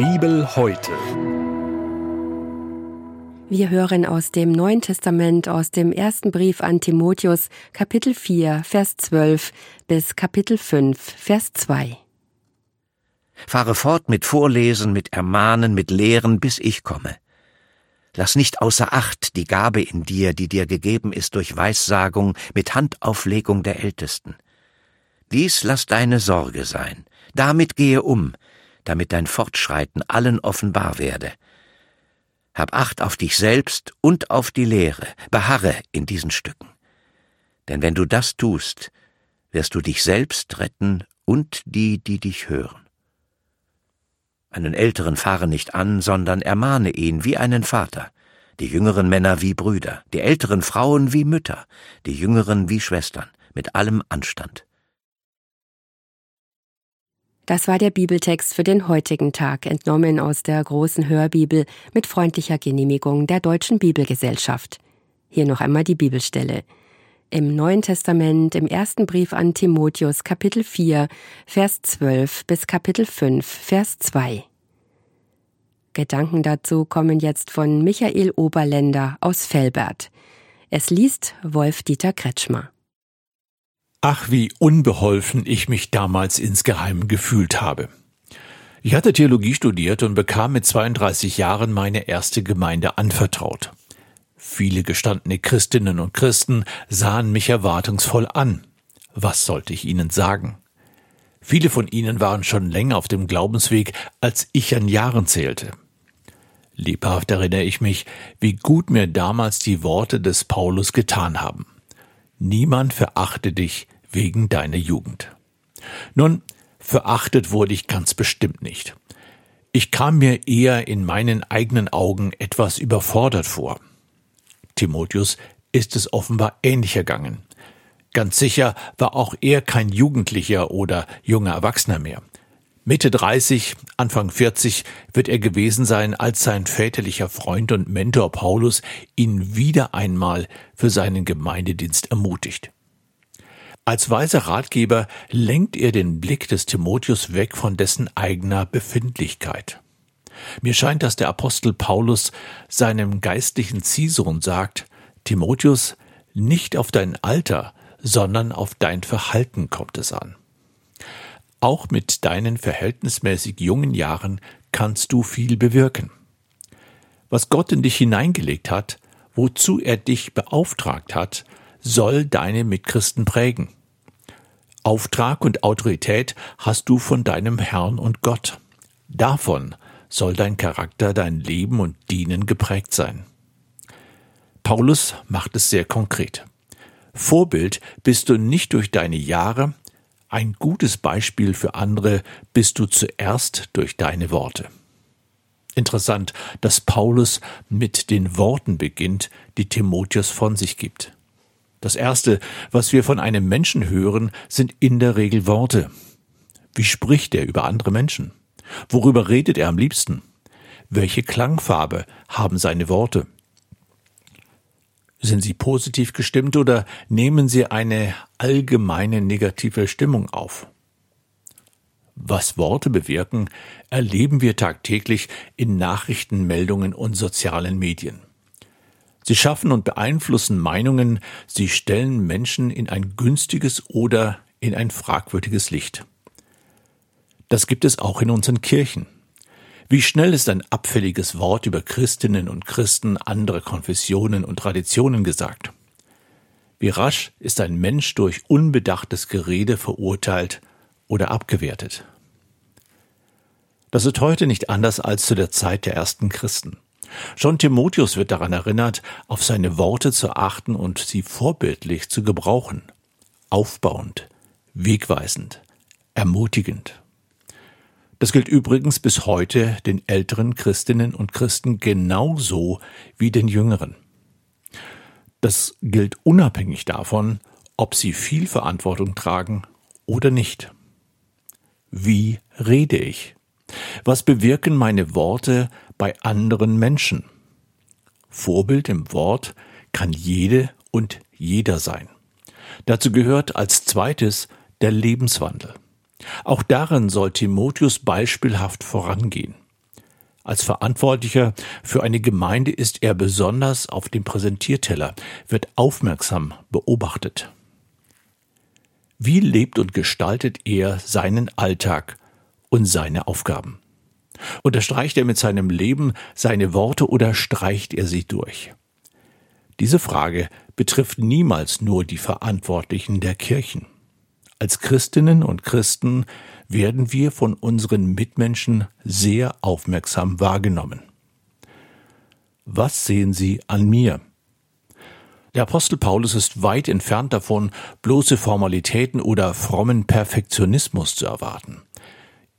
Bibel heute. Wir hören aus dem Neuen Testament, aus dem ersten Brief an Timotheus, Kapitel 4, Vers 12 bis Kapitel 5, Vers 2. Fahre fort mit Vorlesen, mit Ermahnen, mit Lehren, bis ich komme. Lass nicht außer Acht die Gabe in dir, die dir gegeben ist durch Weissagung mit Handauflegung der Ältesten. Dies lass deine Sorge sein. Damit gehe um, damit dein Fortschreiten allen offenbar werde. Hab Acht auf dich selbst und auf die Lehre, beharre in diesen Stücken. Denn wenn du das tust, wirst du dich selbst retten und die, die dich hören. Einen Älteren fahre nicht an, sondern ermahne ihn wie einen Vater, die jüngeren Männer wie Brüder, die älteren Frauen wie Mütter, die jüngeren wie Schwestern, mit allem Anstand. Das war der Bibeltext für den heutigen Tag, entnommen aus der großen Hörbibel mit freundlicher Genehmigung der Deutschen Bibelgesellschaft. Hier noch einmal die Bibelstelle. Im Neuen Testament, im ersten Brief an Timotheus, Kapitel 4, Vers 12 bis Kapitel 5, Vers 2. Gedanken dazu kommen jetzt von Michael Oberländer aus Velbert. Es liest Wolf-Dieter Kretschmer. Ach, wie unbeholfen ich mich damals insgeheim gefühlt habe. Ich hatte Theologie studiert und bekam mit 32 Jahren meine erste Gemeinde anvertraut. Viele gestandene Christinnen und Christen sahen mich erwartungsvoll an. Was sollte ich ihnen sagen? Viele von ihnen waren schon länger auf dem Glaubensweg, als ich an Jahren zählte. Lebhaft erinnere ich mich, wie gut mir damals die Worte des Paulus getan haben. Niemand verachte dich wegen deiner Jugend. Nun, verachtet wurde ich ganz bestimmt nicht. Ich kam mir eher in meinen eigenen Augen etwas überfordert vor. Timotheus ist es offenbar ähnlich ergangen. Ganz sicher war auch er kein Jugendlicher oder junger Erwachsener mehr. Mitte 30, Anfang 40 wird er gewesen sein, als sein väterlicher Freund und Mentor Paulus ihn wieder einmal für seinen Gemeindedienst ermutigt. Als weiser Ratgeber lenkt er den Blick des Timotheus weg von dessen eigener Befindlichkeit. Mir scheint, dass der Apostel Paulus seinem geistlichen Ziehsohn sagt, Timotheus, nicht auf dein Alter, sondern auf dein Verhalten kommt es an. Auch mit deinen verhältnismäßig jungen Jahren kannst du viel bewirken. Was Gott in dich hineingelegt hat, wozu er dich beauftragt hat, soll deine Mitchristen prägen. Auftrag und Autorität hast du von deinem Herrn und Gott. Davon soll dein Charakter, dein Leben und Dienen geprägt sein. Paulus macht es sehr konkret. Vorbild bist du nicht durch deine Jahre, ein gutes Beispiel für andere bist du zuerst durch deine Worte. Interessant, dass Paulus mit den Worten beginnt, die Timotheus von sich gibt. Das Erste, was wir von einem Menschen hören, sind in der Regel Worte. Wie spricht er über andere Menschen? Worüber redet er am liebsten? Welche Klangfarbe haben seine Worte? Sind sie positiv gestimmt oder nehmen sie eine allgemeine negative Stimmung auf? Was Worte bewirken, erleben wir tagtäglich in Nachrichtenmeldungen und sozialen Medien. Sie schaffen und beeinflussen Meinungen, sie stellen Menschen in ein günstiges oder in ein fragwürdiges Licht. Das gibt es auch in unseren Kirchen. Wie schnell ist ein abfälliges Wort über Christinnen und Christen anderer Konfessionen und Traditionen gesagt? Wie rasch ist ein Mensch durch unbedachtes Gerede verurteilt oder abgewertet? Das ist heute nicht anders als zu der Zeit der ersten Christen. Schon Timotheus wird daran erinnert, auf seine Worte zu achten und sie vorbildlich zu gebrauchen. Aufbauend, wegweisend, ermutigend. Das gilt übrigens bis heute den älteren Christinnen und Christen genauso wie den jüngeren. Das gilt unabhängig davon, ob sie viel Verantwortung tragen oder nicht. Wie rede ich? Was bewirken meine Worte bei anderen Menschen? Vorbild im Wort kann jede und jeder sein. Dazu gehört als zweites der Lebenswandel. Auch darin soll Timotheus beispielhaft vorangehen. Als Verantwortlicher für eine Gemeinde ist er besonders auf dem Präsentierteller, wird aufmerksam beobachtet. Wie lebt und gestaltet er seinen Alltag und seine Aufgaben? Unterstreicht er mit seinem Leben seine Worte oder streicht er sie durch? Diese Frage betrifft niemals nur die Verantwortlichen der Kirchen. Als Christinnen und Christen werden wir von unseren Mitmenschen sehr aufmerksam wahrgenommen. Was sehen Sie an mir? Der Apostel Paulus ist weit entfernt davon, bloße Formalitäten oder frommen Perfektionismus zu erwarten.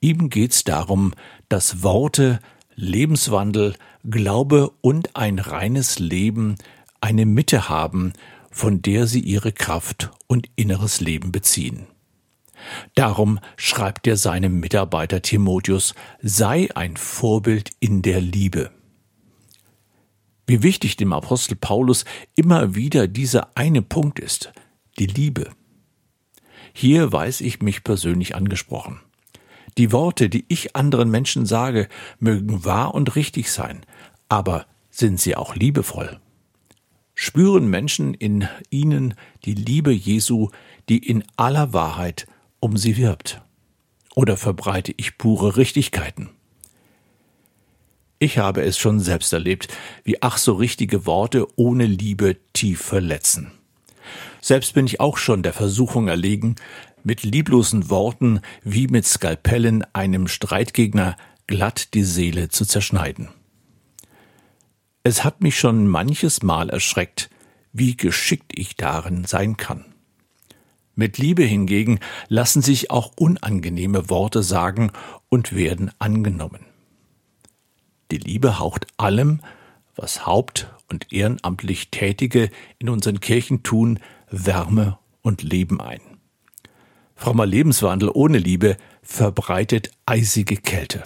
Ihm geht's darum, dass Worte, Lebenswandel, Glaube und ein reines Leben eine Mitte haben, von der sie ihre Kraft und inneres Leben beziehen. Darum schreibt er seinem Mitarbeiter Timotheus, sei ein Vorbild in der Liebe. Wie wichtig dem Apostel Paulus immer wieder dieser eine Punkt ist, die Liebe. Hier weiß ich mich persönlich angesprochen. Die Worte, die ich anderen Menschen sage, mögen wahr und richtig sein, aber sind sie auch liebevoll? Spüren Menschen in ihnen die Liebe Jesu, die in aller Wahrheit um sie wirbt? Oder verbreite ich pure Richtigkeiten? Ich habe es schon selbst erlebt, wie ach so richtige Worte ohne Liebe tief verletzen. Selbst bin ich auch schon der Versuchung erlegen, mit lieblosen Worten wie mit Skalpellen einem Streitgegner glatt die Seele zu zerschneiden. Es hat mich schon manches Mal erschreckt, wie geschickt ich darin sein kann. Mit Liebe hingegen lassen sich auch unangenehme Worte sagen und werden angenommen. Die Liebe haucht allem, was haupt- und ehrenamtlich Tätige in unseren Kirchen tun, Wärme und Leben ein. Frommer Lebenswandel ohne Liebe verbreitet eisige Kälte.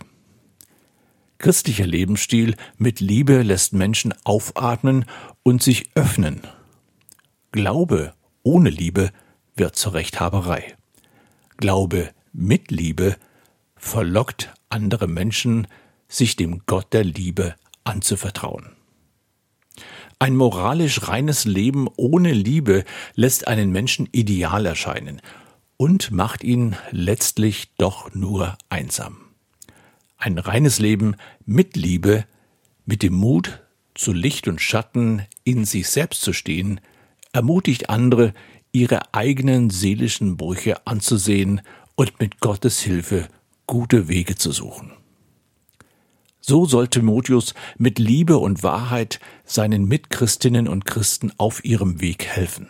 Christlicher Lebensstil mit Liebe lässt Menschen aufatmen und sich öffnen. Glaube ohne Liebe wird zur Rechthaberei. Glaube mit Liebe verlockt andere Menschen, sich dem Gott der Liebe anzuvertrauen. Ein moralisch reines Leben ohne Liebe lässt einen Menschen ideal erscheinen und macht ihn letztlich doch nur einsam. Ein reines Leben mit Liebe, mit dem Mut, zu Licht und Schatten in sich selbst zu stehen, ermutigt andere, ihre eigenen seelischen Brüche anzusehen und mit Gottes Hilfe gute Wege zu suchen. So soll Timotheus mit Liebe und Wahrheit seinen Mitchristinnen und Christen auf ihrem Weg helfen.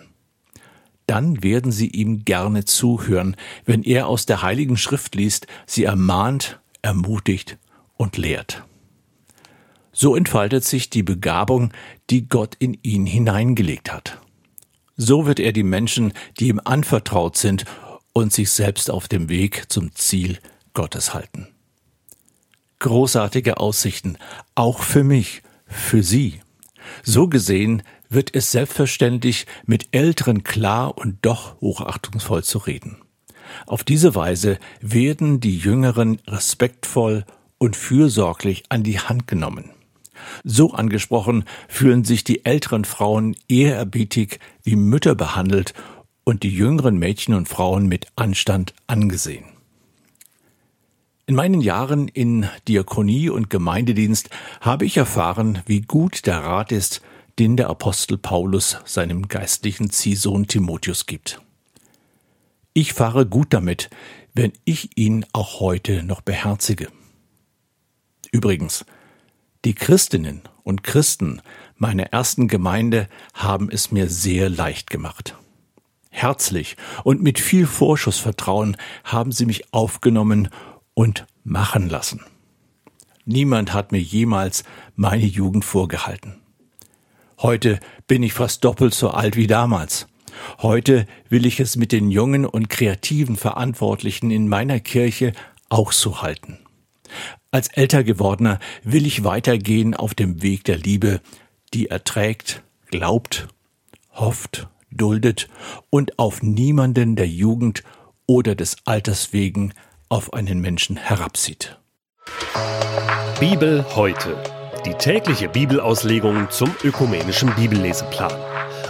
Dann werden sie ihm gerne zuhören, wenn er aus der Heiligen Schrift liest, sie ermahnt, ermutigt und lehrt. So entfaltet sich die Begabung, die Gott in ihn hineingelegt hat. So wird er die Menschen, die ihm anvertraut sind und sich selbst auf dem Weg zum Ziel Gottes halten. Großartige Aussichten, auch für mich, für Sie. So gesehen wird es selbstverständlich, mit Älteren klar und doch hochachtungsvoll zu reden. Auf diese Weise werden die Jüngeren respektvoll und fürsorglich an die Hand genommen. So angesprochen fühlen sich die älteren Frauen ehrerbietig wie Mütter behandelt und die jüngeren Mädchen und Frauen mit Anstand angesehen. In meinen Jahren in Diakonie und Gemeindedienst habe ich erfahren, wie gut der Rat ist, den der Apostel Paulus seinem geistlichen Ziehsohn Timotheus gibt. Ich fahre gut damit, wenn ich ihn auch heute noch beherzige. Übrigens, die Christinnen und Christen meiner ersten Gemeinde haben es mir sehr leicht gemacht. Herzlich und mit viel Vorschussvertrauen haben sie mich aufgenommen und machen lassen. Niemand hat mir jemals meine Jugend vorgehalten. Heute bin ich fast doppelt so alt wie damals. Heute will ich es mit den jungen und kreativen Verantwortlichen in meiner Kirche auch so halten. Als älter gewordener will ich weitergehen auf dem Weg der Liebe, die erträgt, glaubt, hofft, duldet und auf niemanden der Jugend oder des Alters wegen auf einen Menschen herabsieht. Bibel heute. Die tägliche Bibelauslegung zum ökumenischen Bibelleseplan.